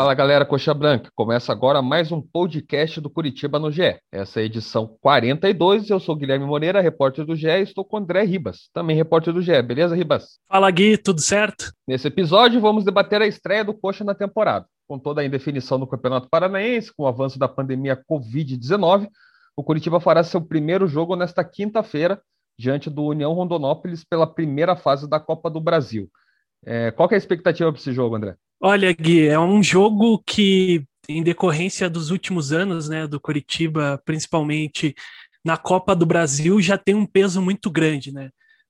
Fala galera, Coxa Branca. Começa agora mais um podcast do Curitiba no GE. Essa é a edição 42. Eu sou Guilherme Moreira, repórter do GE, e estou com André Ribas, também repórter do GE. Beleza, Ribas? Fala Gui, tudo certo? Nesse episódio, vamos debater a estreia do Coxa na temporada. Com toda a indefinição do Campeonato Paranaense, com o avanço da pandemia Covid-19, o Curitiba fará seu primeiro jogo nesta quinta-feira, diante do União Rondonópolis, pela primeira fase da Copa do Brasil. É, qual é a expectativa para esse jogo, André? Olha, Gui, é um jogo que, em decorrência dos últimos anos, né, do Curitiba, principalmente na Copa do Brasil, já tem um peso muito grande, né?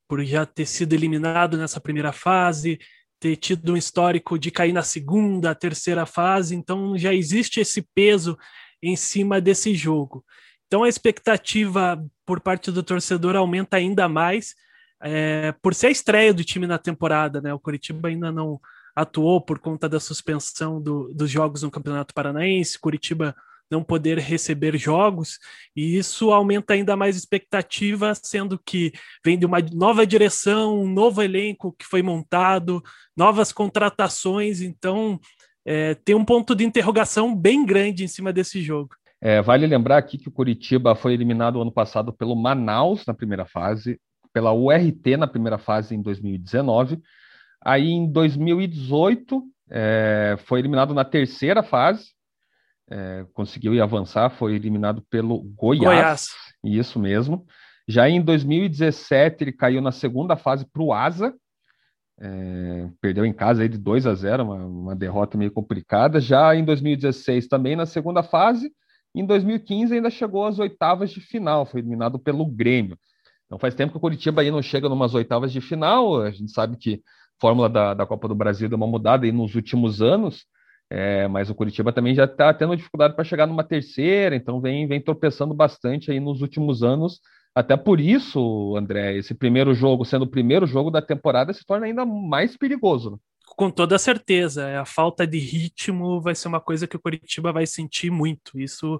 Por já ter sido eliminado nessa primeira fase, ter tido um histórico de cair na segunda, terceira fase, então já existe esse peso em cima desse jogo. Então a expectativa por parte do torcedor aumenta ainda mais é, por ser a estreia do time na temporada, né? O Curitiba ainda não atuou por conta da suspensão do, dos jogos no Campeonato Paranaense, Curitiba não poder receber jogos, e isso aumenta ainda mais expectativa, sendo que vem de uma nova direção, um novo elenco que foi montado, novas contratações, então é, tem um ponto de interrogação bem grande em cima desse jogo. É, vale lembrar aqui que o Curitiba foi eliminado ano passado pelo Manaus na primeira fase, pela URT na primeira fase em 2019, Aí em 2018 é, foi eliminado na terceira fase, é, conseguiu ir avançar, foi eliminado pelo Goiás, Goiás. Isso mesmo. Já em 2017 ele caiu na segunda fase para o Asa, é, perdeu em casa aí de 2 a 0, uma, uma derrota meio complicada. Já em 2016 também na segunda fase. Em 2015 ainda chegou às oitavas de final, foi eliminado pelo Grêmio. Então faz tempo que o Curitiba aí não chega numas oitavas de final. A gente sabe que fórmula da, da Copa do Brasil deu uma mudada aí nos últimos anos, é, mas o Curitiba também já está tendo dificuldade para chegar numa terceira, então vem, vem tropeçando bastante aí nos últimos anos. Até por isso, André, esse primeiro jogo, sendo o primeiro jogo da temporada, se torna ainda mais perigoso. Né? Com toda certeza, a falta de ritmo vai ser uma coisa que o Curitiba vai sentir muito. Isso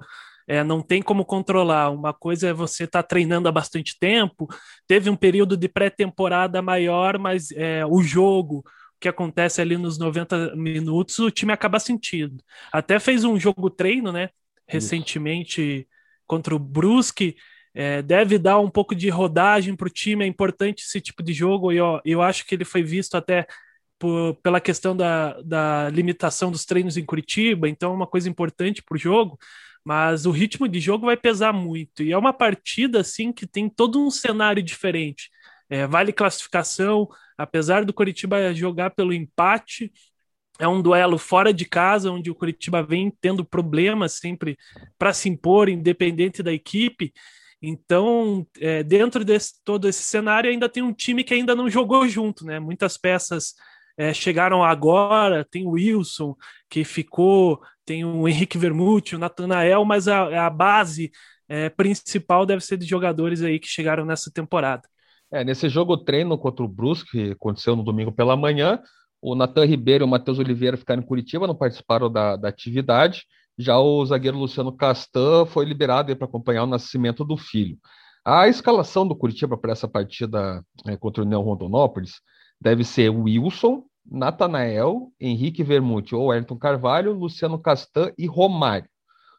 é, não tem como controlar. Uma coisa é você estar tá treinando há bastante tempo, teve um período de pré-temporada maior, mas é, o jogo, que acontece ali nos 90 minutos, o time acaba sentindo. Até fez um jogo treino, né? Recentemente Isso. contra o Brusque. É, deve dar um pouco de rodagem para o time, é importante esse tipo de jogo, e eu, eu acho que ele foi visto até por, pela questão da, da limitação dos treinos em Curitiba, então é uma coisa importante para o jogo mas o ritmo de jogo vai pesar muito. E é uma partida assim que tem todo um cenário diferente. É, vale classificação, apesar do Curitiba jogar pelo empate, é um duelo fora de casa, onde o Curitiba vem tendo problemas sempre para se impor, independente da equipe. Então, é, dentro de todo esse cenário, ainda tem um time que ainda não jogou junto, né? Muitas peças é, chegaram agora, tem o Wilson, que ficou, tem o Henrique Vermute, o Natanael, mas a, a base é, principal deve ser de jogadores aí que chegaram nessa temporada. É, nesse jogo treino contra o Brusque, que aconteceu no domingo pela manhã, o Natan Ribeiro e o Matheus Oliveira ficaram em Curitiba, não participaram da, da atividade. Já o zagueiro Luciano Castan foi liberado para acompanhar o nascimento do filho. A escalação do Curitiba para essa partida é, contra o Neo Rondonópolis deve ser Wilson, Natanael, Henrique Vermute ou Ayrton Carvalho, Luciano Castan e Romário.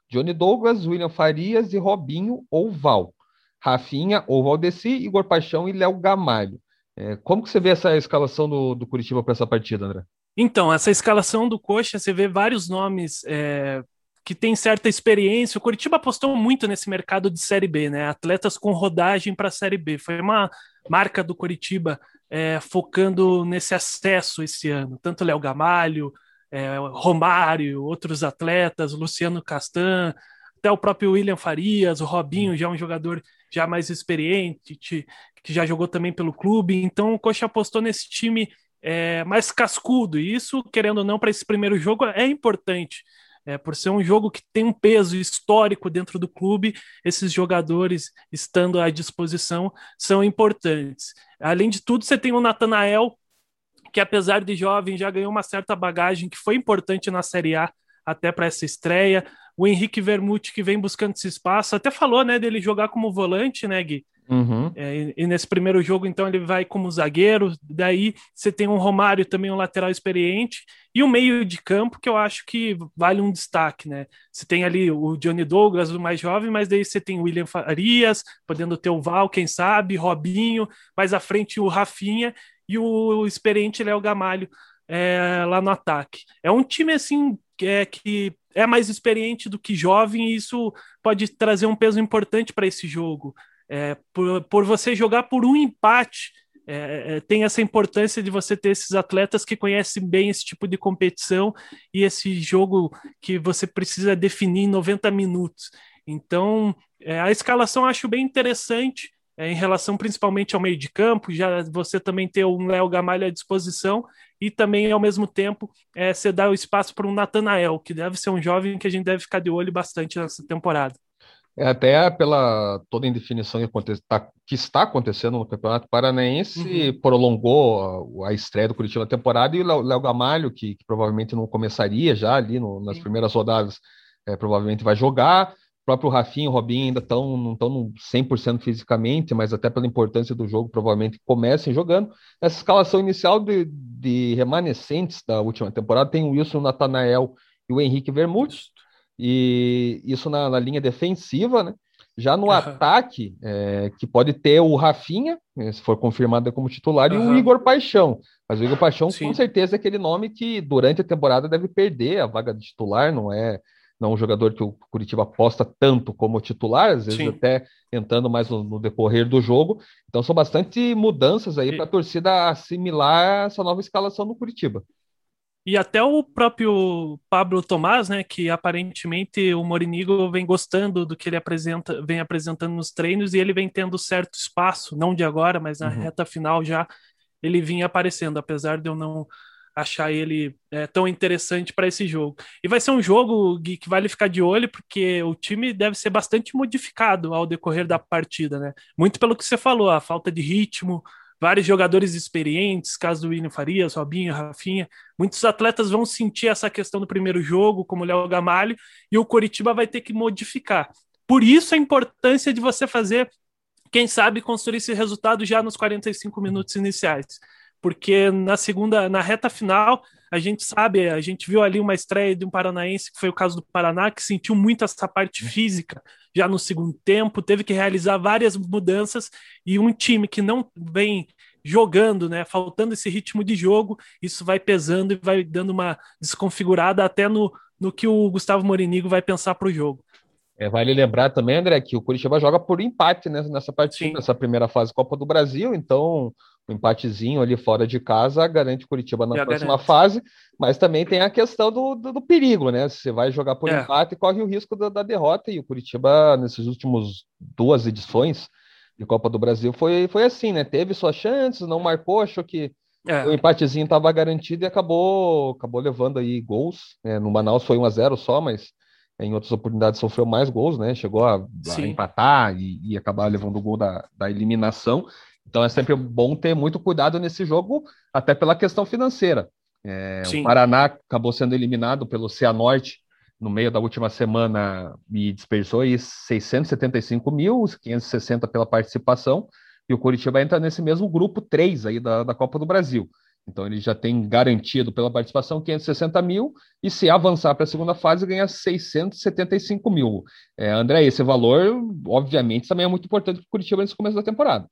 Johnny Douglas, William Farias e Robinho ou Val. Rafinha ou Valdeci, Igor Paixão e Léo Gamalho. É, como que você vê essa escalação do, do Curitiba para essa partida, André? Então, essa escalação do Coxa, você vê vários nomes é, que têm certa experiência. O Curitiba apostou muito nesse mercado de Série B, né? Atletas com rodagem para a Série B. Foi uma marca do Curitiba é, focando nesse acesso esse ano. Tanto Léo Gamalho, é, Romário, outros atletas, Luciano Castan, até o próprio William Farias, o Robinho, já um jogador já mais experiente, que já jogou também pelo clube. Então o Coxa apostou nesse time é, mais cascudo, e isso, querendo ou não, para esse primeiro jogo é importante. É, por ser um jogo que tem um peso histórico dentro do clube, esses jogadores estando à disposição são importantes. Além de tudo, você tem o Natanael, que apesar de jovem já ganhou uma certa bagagem que foi importante na Série A até para essa estreia. O Henrique Vermute, que vem buscando esse espaço, até falou né, dele jogar como volante, né, Gui? Uhum. É, e, nesse primeiro jogo, então, ele vai como zagueiro. Daí você tem um Romário também, um lateral experiente, e o um meio de campo que eu acho que vale um destaque, né? Você tem ali o Johnny Douglas, o mais jovem, mas daí você tem o William Farias, podendo ter o Val, quem sabe, Robinho, mais à frente o Rafinha e o experiente Léo Gamalho é, lá no ataque. É um time assim é, que é mais experiente do que jovem, e isso pode trazer um peso importante para esse jogo. É, por, por você jogar por um empate, é, é, tem essa importância de você ter esses atletas que conhecem bem esse tipo de competição e esse jogo que você precisa definir em 90 minutos. Então, é, a escalação acho bem interessante é, em relação principalmente ao meio de campo, já você também ter um Léo Gamalho à disposição e também, ao mesmo tempo, é, você dá o espaço para um Natanael, que deve ser um jovem que a gente deve ficar de olho bastante nessa temporada. É, até pela toda indefinição que, tá, que está acontecendo no Campeonato Paranaense, uhum. prolongou a, a, estreia do Curitiba na temporada e o Léo Gamalho, que, que, provavelmente não começaria já ali no, nas primeiras rodadas, é, provavelmente vai jogar próprio Rafinha e o Robinho ainda estão não estão 100% fisicamente, mas até pela importância do jogo, provavelmente comecem jogando. Nessa escalação inicial de, de remanescentes da última temporada, tem o Wilson Natanael e o Henrique Vermute, e isso na, na linha defensiva, né? Já no uhum. ataque, é, que pode ter o Rafinha, né, se for confirmado como titular, uhum. e o Igor Paixão. Mas o Igor Paixão, Sim. com certeza, é aquele nome que durante a temporada deve perder a vaga de titular, não é não é um jogador que o Curitiba aposta tanto como titular, às vezes Sim. até entrando mais no, no, decorrer do jogo. Então são bastante mudanças aí para a torcida assimilar essa nova escalação do Curitiba. E até o próprio Pablo Tomás, né, que aparentemente o Morinigo vem gostando do que ele apresenta, vem apresentando nos treinos e ele vem tendo certo espaço, não de agora, mas na uhum. reta final já ele vinha aparecendo, apesar de eu não achar ele é, tão interessante para esse jogo. E vai ser um jogo Gui, que vale ficar de olho, porque o time deve ser bastante modificado ao decorrer da partida, né? Muito pelo que você falou, a falta de ritmo, vários jogadores experientes, caso do William Farias, Robinho, Rafinha. Muitos atletas vão sentir essa questão do primeiro jogo, como o Léo Gamalho, e o Coritiba vai ter que modificar. Por isso a importância de você fazer, quem sabe, construir esse resultado já nos 45 minutos iniciais porque na segunda, na reta final, a gente sabe, a gente viu ali uma estreia de um paranaense, que foi o caso do Paraná, que sentiu muito essa parte física já no segundo tempo, teve que realizar várias mudanças, e um time que não vem jogando, né, faltando esse ritmo de jogo, isso vai pesando e vai dando uma desconfigurada até no, no que o Gustavo Morinigo vai pensar para o jogo. É, vale lembrar também, André, que o Curitiba joga por empate né, nessa partida, Sim. nessa primeira fase Copa do Brasil, então um empatezinho ali fora de casa garante Curitiba na Já próxima fase, mas também tem a questão do, do, do perigo, né? Você vai jogar por é. empate e corre o risco da, da, derrota, e o Curitiba, nesses últimos duas edições de Copa do Brasil, foi, foi assim, né? Teve suas chances, não marcou, achou que é. o empatezinho estava garantido e acabou, acabou levando aí gols. Né? No Manaus foi 1 a 0 só, mas em outras oportunidades sofreu mais gols, né? Chegou a, a empatar e, e, acabar levando o gol da, da eliminação. Então é sempre bom ter muito cuidado nesse jogo, até pela questão financeira. É, o Paraná acabou sendo eliminado pelo Cianorte no meio da última semana e dispersou aí 675 mil, 560 pela participação, e o Curitiba entra nesse mesmo grupo 3 aí da, da Copa do Brasil. Então ele já tem garantido pela participação 560 mil e se avançar para a segunda fase ganha 675 mil. É, André, esse valor, obviamente, também é muito importante para o Curitiba nesse começo da temporada.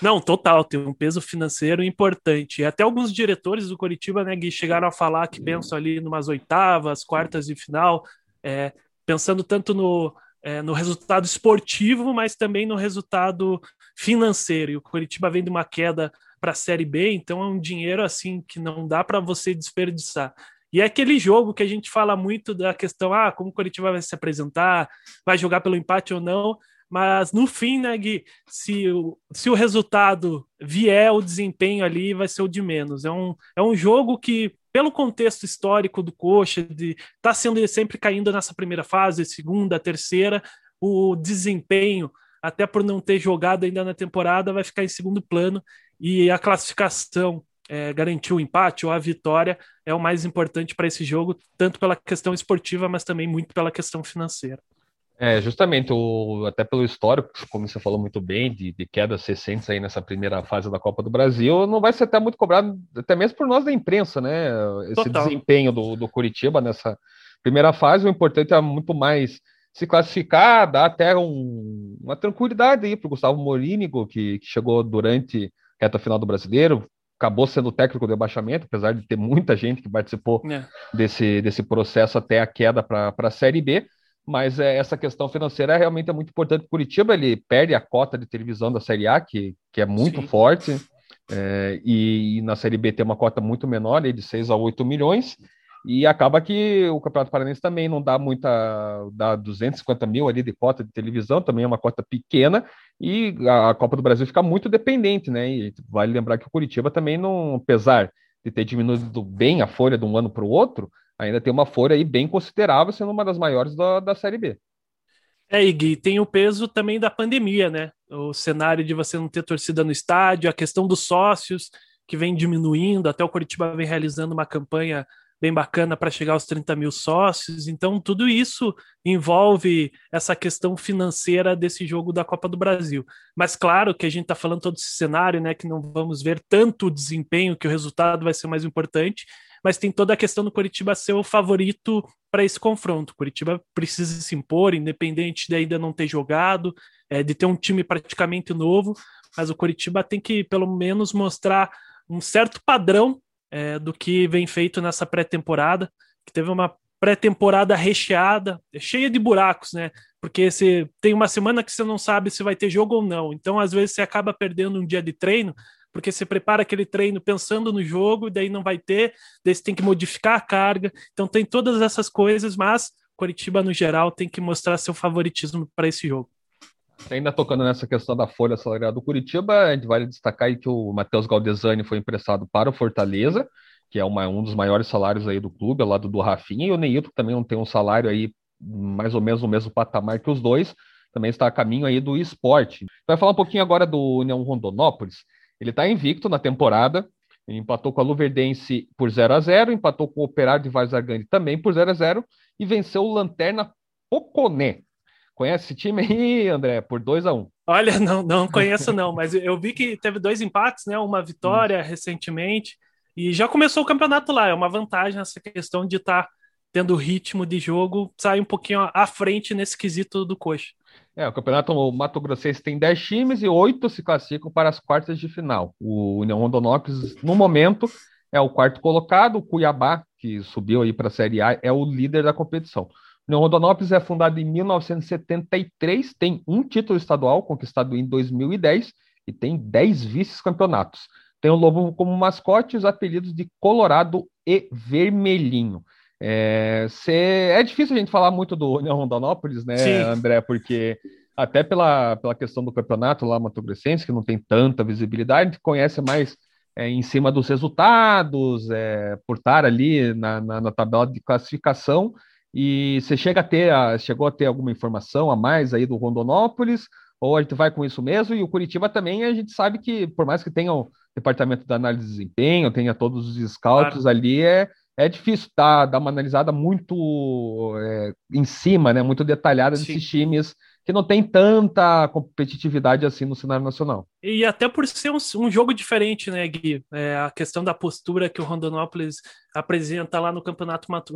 Não, total, tem um peso financeiro importante. Até alguns diretores do Coritiba, né, Gui, chegaram a falar que pensam ali numas oitavas, quartas de final, é, pensando tanto no, é, no resultado esportivo, mas também no resultado financeiro. E o Coritiba vem de uma queda para a Série B, então é um dinheiro assim que não dá para você desperdiçar. E é aquele jogo que a gente fala muito da questão, ah, como o Coritiba vai se apresentar, vai jogar pelo empate ou não, mas no fim, né, Gui, se o, se o resultado vier, o desempenho ali vai ser o de menos. É um, é um jogo que, pelo contexto histórico do Coxa, de tá sendo sempre caindo nessa primeira fase, segunda, terceira, o desempenho, até por não ter jogado ainda na temporada, vai ficar em segundo plano e a classificação é, garantir o empate ou a vitória é o mais importante para esse jogo, tanto pela questão esportiva, mas também muito pela questão financeira. É, justamente, o, até pelo histórico, como você falou muito bem, de, de quedas recentes aí nessa primeira fase da Copa do Brasil, não vai ser até muito cobrado, até mesmo por nós da imprensa, né? Esse Total. desempenho do, do Curitiba nessa primeira fase, o importante é muito mais se classificar, dar até um, uma tranquilidade aí para o Gustavo Morínigo, que, que, chegou durante a reta final do brasileiro, acabou sendo técnico do rebaixamento, apesar de ter muita gente que participou é. desse, desse processo até a queda para a Série B. Mas é, essa questão financeira realmente é muito importante. Curitiba ele perde a cota de televisão da Série A, que, que é muito Sim. forte, é, e, e, na Série B tem uma cota muito menor, de 6 a 8 milhões. E acaba que o Campeonato Paranense também não dá muita, dá 250 mil ali de cota de televisão, também é uma cota pequena, e a Copa do Brasil fica muito dependente, né? E vale lembrar que o Curitiba também não, apesar de ter diminuído bem a folha de um ano para o outro, ainda tem uma folha aí bem considerável, sendo uma das maiores da, da Série B. É, e tem o peso também da pandemia, né? O cenário de você não ter torcida no estádio, a questão dos sócios, que vem diminuindo, até o Curitiba vem realizando uma campanha bem bacana para chegar aos 30 mil sócios. Então, tudo isso envolve essa questão financeira desse jogo da Copa do Brasil. Mas, claro, que a gente está falando todo esse cenário, né? Que não vamos ver tanto desempenho, que o resultado vai ser mais importante, mas tem toda a questão do Curitiba ser o favorito para esse confronto. O Curitiba precisa se impor, independente de ainda não ter jogado, é, de ter um time praticamente novo, mas o Curitiba tem que, pelo menos, mostrar um certo padrão é, do que vem feito nessa pré-temporada, que teve uma pré-temporada recheada, cheia de buracos, né? Porque você tem uma semana que você não sabe se vai ter jogo ou não. Então, às vezes, você acaba perdendo um dia de treino, porque você prepara aquele treino pensando no jogo, daí não vai ter, daí você tem que modificar a carga. Então, tem todas essas coisas, mas Curitiba, no geral, tem que mostrar seu favoritismo para esse jogo. Ainda tocando nessa questão da folha salarial do Curitiba, a gente vale destacar que o Matheus Galdesani foi emprestado para o Fortaleza, que é uma, um dos maiores salários aí do clube, ao lado do Rafinha, e o Neilton também não tem um salário aí mais ou menos no mesmo patamar que os dois, também está a caminho aí do esporte. Vai falar um pouquinho agora do União Rondonópolis. Ele está invicto na temporada, ele empatou com a Luverdense por 0 a 0 empatou com o Operário de Vazagani também por 0 a 0 e venceu o Lanterna Poconé Conhece esse time aí, André? Por 2 a 1 um. Olha, não, não conheço não, mas eu vi que teve dois empates, né? Uma vitória hum. recentemente e já começou o campeonato lá. É uma vantagem essa questão de estar tá tendo ritmo de jogo, sai um pouquinho à frente nesse quesito do coxa. É, o campeonato Mato Grossense tem 10 times e 8 se classificam para as quartas de final. O União Rondonópolis, no momento, é o quarto colocado, o Cuiabá, que subiu aí para a Série A, é o líder da competição. O Rondonópolis é fundado em 1973, tem um título estadual conquistado em 2010 e tem 10 vice-campeonatos. Tem o Lobo como mascote os apelidos de Colorado e Vermelhinho. É, cê, é difícil a gente falar muito do União Rondonópolis, né, Sim. André? Porque até pela, pela questão do campeonato lá Mato Grossense, que não tem tanta visibilidade, a gente conhece mais é, em cima dos resultados, é, por estar ali na, na, na tabela de classificação e você chega a ter, a, chegou a ter alguma informação a mais aí do Rondonópolis? Ou a gente vai com isso mesmo? E o Curitiba também, a gente sabe que, por mais que tenha o departamento de análise de desempenho, tenha todos os scouts claro. ali, é, é difícil dar, dar uma analisada muito é, em cima, né, muito detalhada Sim. desses times que não tem tanta competitividade assim no cenário nacional. E até por ser um, um jogo diferente, né, Gui? É, a questão da postura que o Rondonópolis apresenta lá no Campeonato Mato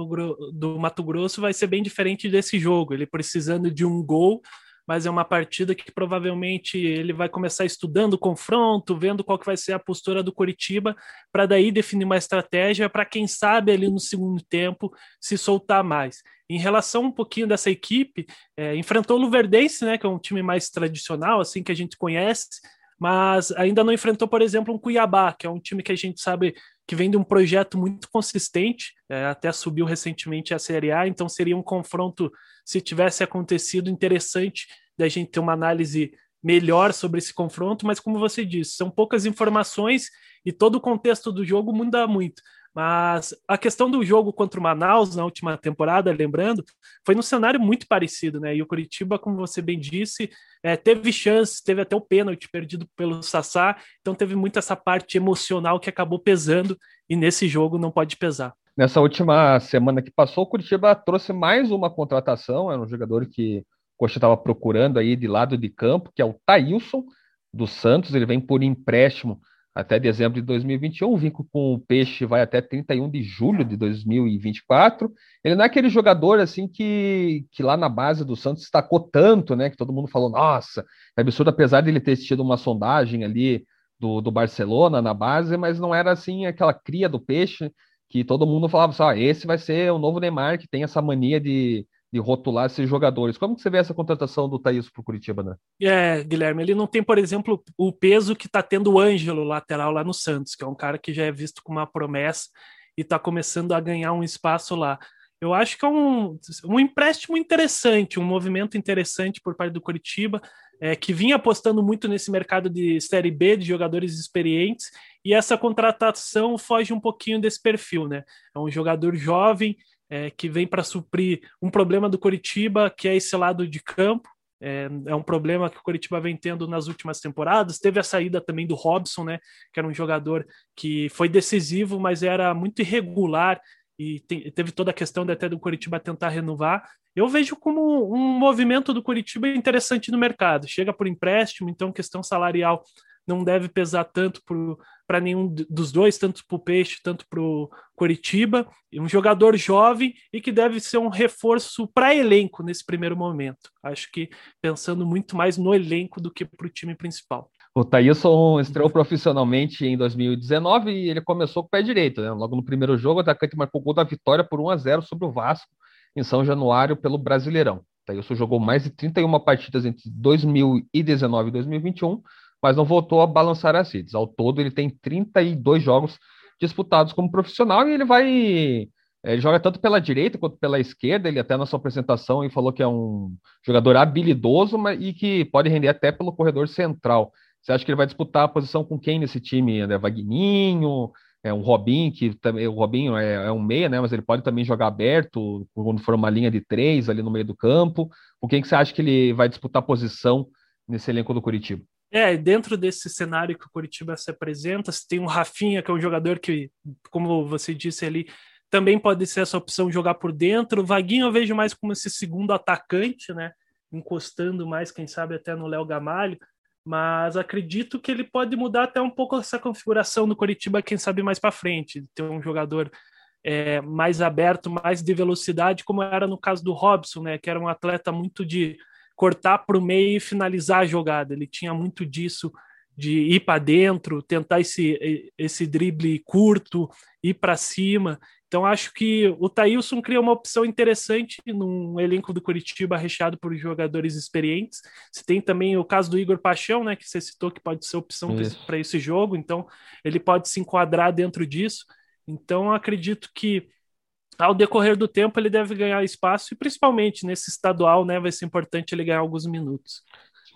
do Mato Grosso vai ser bem diferente desse jogo. Ele precisando de um gol mas é uma partida que provavelmente ele vai começar estudando o confronto, vendo qual que vai ser a postura do Curitiba, para daí definir uma estratégia para quem sabe ali no segundo tempo se soltar mais. Em relação um pouquinho dessa equipe, é, enfrentou o Luverdense, né, que é um time mais tradicional, assim que a gente conhece, mas ainda não enfrentou, por exemplo, um Cuiabá, que é um time que a gente sabe que vem de um projeto muito consistente, é, até subiu recentemente a Série A, então seria um confronto, se tivesse acontecido, interessante da gente ter uma análise melhor sobre esse confronto, mas como você disse, são poucas informações e todo o contexto do jogo muda muito. Mas a questão do jogo contra o Manaus na última temporada, lembrando, foi num cenário muito parecido, né? E o Curitiba, como você bem disse, é, teve chances, teve até o pênalti perdido pelo Sassá, então teve muito essa parte emocional que acabou pesando e nesse jogo não pode pesar. Nessa última semana que passou, o Curitiba trouxe mais uma contratação, é um jogador que Coxa estava procurando aí de lado de campo, que é o Thailson do Santos, ele vem por empréstimo até dezembro de 2021, o vínculo com o Peixe vai até 31 de julho de 2024. Ele não é aquele jogador assim que, que lá na base do Santos destacou tanto, né? Que todo mundo falou, nossa, é absurdo, apesar de ele ter tido uma sondagem ali do, do Barcelona na base, mas não era assim aquela cria do Peixe que todo mundo falava assim, ah, esse vai ser o novo Neymar, que tem essa mania de, de rotular esses jogadores. Como que você vê essa contratação do Thaís para o Curitiba, né? É, Guilherme, ele não tem, por exemplo, o peso que está tendo o Ângelo, lateral lá no Santos, que é um cara que já é visto como uma promessa e está começando a ganhar um espaço lá. Eu acho que é um, um empréstimo interessante, um movimento interessante por parte do Curitiba, é, que vinha apostando muito nesse mercado de Série B, de jogadores experientes, e essa contratação foge um pouquinho desse perfil, né? É um jogador jovem, é, que vem para suprir um problema do Coritiba, que é esse lado de campo. É, é, um problema que o Coritiba vem tendo nas últimas temporadas. Teve a saída também do Robson, né, que era um jogador que foi decisivo, mas era muito irregular e te, teve toda a questão de até do Coritiba tentar renovar. Eu vejo como um movimento do Coritiba interessante no mercado. Chega por empréstimo, então questão salarial não deve pesar tanto para nenhum dos dois, tanto para o Peixe, tanto para o Coritiba. Um jogador jovem e que deve ser um reforço para elenco nesse primeiro momento. Acho que pensando muito mais no elenco do que para o time principal. O Thailson estreou profissionalmente em 2019 e ele começou com o pé direito. Né? Logo no primeiro jogo, o atacante marcou o gol da vitória por 1 a 0 sobre o Vasco em São Januário pelo Brasileirão. Thailson jogou mais de 31 partidas entre 2019 e 2021 mas não voltou a balançar as redes. Ao todo, ele tem 32 jogos disputados como profissional e ele vai. Ele joga tanto pela direita quanto pela esquerda. Ele até na sua apresentação ele falou que é um jogador habilidoso mas, e que pode render até pelo corredor central. Você acha que ele vai disputar a posição com quem nesse time? É Vagninho, é um Robinho, que também o Robinho é, é, um meia, né? Mas ele pode também jogar aberto quando for uma linha de três ali no meio do campo. Com quem que você acha que ele vai disputar a posição nesse elenco do Curitiba? É, dentro desse cenário que o Curitiba se apresenta, você tem o Rafinha, que é um jogador que, como você disse ali, também pode ser essa opção jogar por dentro. O Vaguinho eu vejo mais como esse segundo atacante, né? Encostando mais, quem sabe, até no Léo Gamalho. Mas acredito que ele pode mudar até um pouco essa configuração do Curitiba, quem sabe mais para frente. Ter um jogador é, mais aberto, mais de velocidade, como era no caso do Robson, né? Que era um atleta muito de cortar para o meio e finalizar a jogada. Ele tinha muito disso de ir para dentro, tentar esse, esse drible curto, ir para cima. Então acho que o Thailson cria uma opção interessante num elenco do Curitiba recheado por jogadores experientes. Você tem também o caso do Igor Paixão, né, que você citou que pode ser opção para esse jogo, então ele pode se enquadrar dentro disso. Então acredito que ao decorrer do tempo ele deve ganhar espaço e principalmente nesse estadual, né, vai ser importante ele ganhar alguns minutos.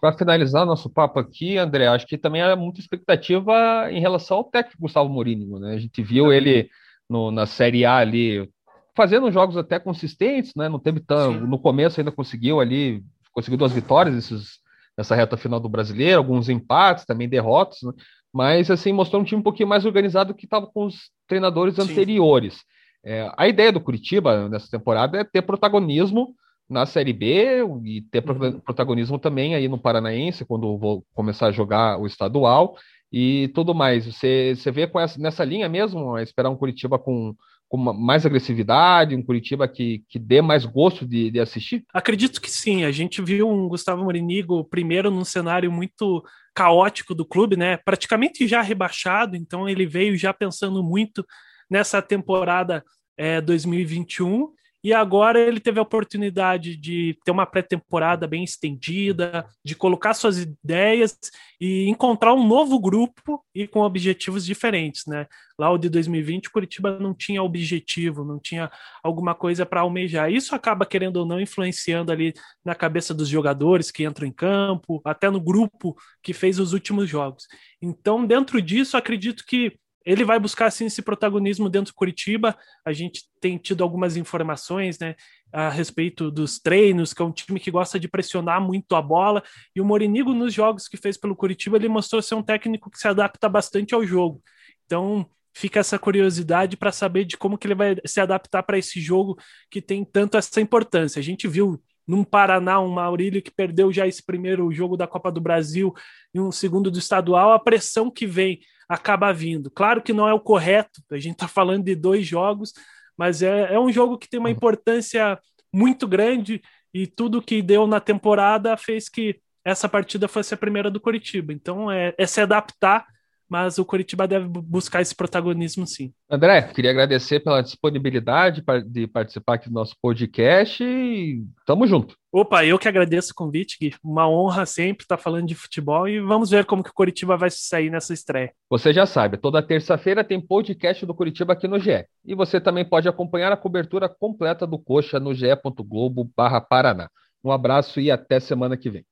Para finalizar nosso papo aqui, André, acho que também há muita expectativa em relação ao técnico Gustavo Mourinho, né? A gente viu ele no, na Série A ali fazendo jogos até consistentes, né? Não teve tão, no começo ainda conseguiu ali, conseguiu duas vitórias esses, nessa reta final do Brasileiro, alguns empates, também derrotas, né? mas assim mostrou um time um pouquinho mais organizado que estava com os treinadores Sim. anteriores. É, a ideia do Curitiba nessa temporada é ter protagonismo na Série B e ter uhum. protagonismo também aí no Paranaense, quando vou começar a jogar o estadual e tudo mais. Você, você vê com essa, nessa linha mesmo, esperar um Curitiba com, com mais agressividade, um Curitiba que, que dê mais gosto de, de assistir? Acredito que sim. A gente viu um Gustavo Morinigo primeiro num cenário muito caótico do clube, né? Praticamente já rebaixado, então ele veio já pensando muito nessa temporada é, 2021 e agora ele teve a oportunidade de ter uma pré-temporada bem estendida, de colocar suas ideias e encontrar um novo grupo e com objetivos diferentes, né? Lá o de 2020, Curitiba não tinha objetivo, não tinha alguma coisa para almejar. Isso acaba querendo ou não influenciando ali na cabeça dos jogadores que entram em campo, até no grupo que fez os últimos jogos. Então, dentro disso, acredito que ele vai buscar assim esse protagonismo dentro do Curitiba. A gente tem tido algumas informações, né, a respeito dos treinos, que é um time que gosta de pressionar muito a bola. E o Morinigo nos jogos que fez pelo Curitiba, ele mostrou ser um técnico que se adapta bastante ao jogo. Então, fica essa curiosidade para saber de como que ele vai se adaptar para esse jogo que tem tanto essa importância. A gente viu num Paraná, um Maurílio que perdeu já esse primeiro jogo da Copa do Brasil e um segundo do estadual, a pressão que vem acaba vindo. Claro que não é o correto, a gente está falando de dois jogos, mas é, é um jogo que tem uma importância muito grande e tudo que deu na temporada fez que essa partida fosse a primeira do Curitiba. Então é, é se adaptar mas o Curitiba deve buscar esse protagonismo sim. André, queria agradecer pela disponibilidade de participar aqui do nosso podcast e tamo junto. Opa, eu que agradeço o convite, Gui. Uma honra sempre estar falando de futebol e vamos ver como que o Curitiba vai sair nessa estreia. Você já sabe, toda terça-feira tem podcast do Curitiba aqui no GE. E você também pode acompanhar a cobertura completa do Coxa no ge.globo/paraná. Um abraço e até semana que vem.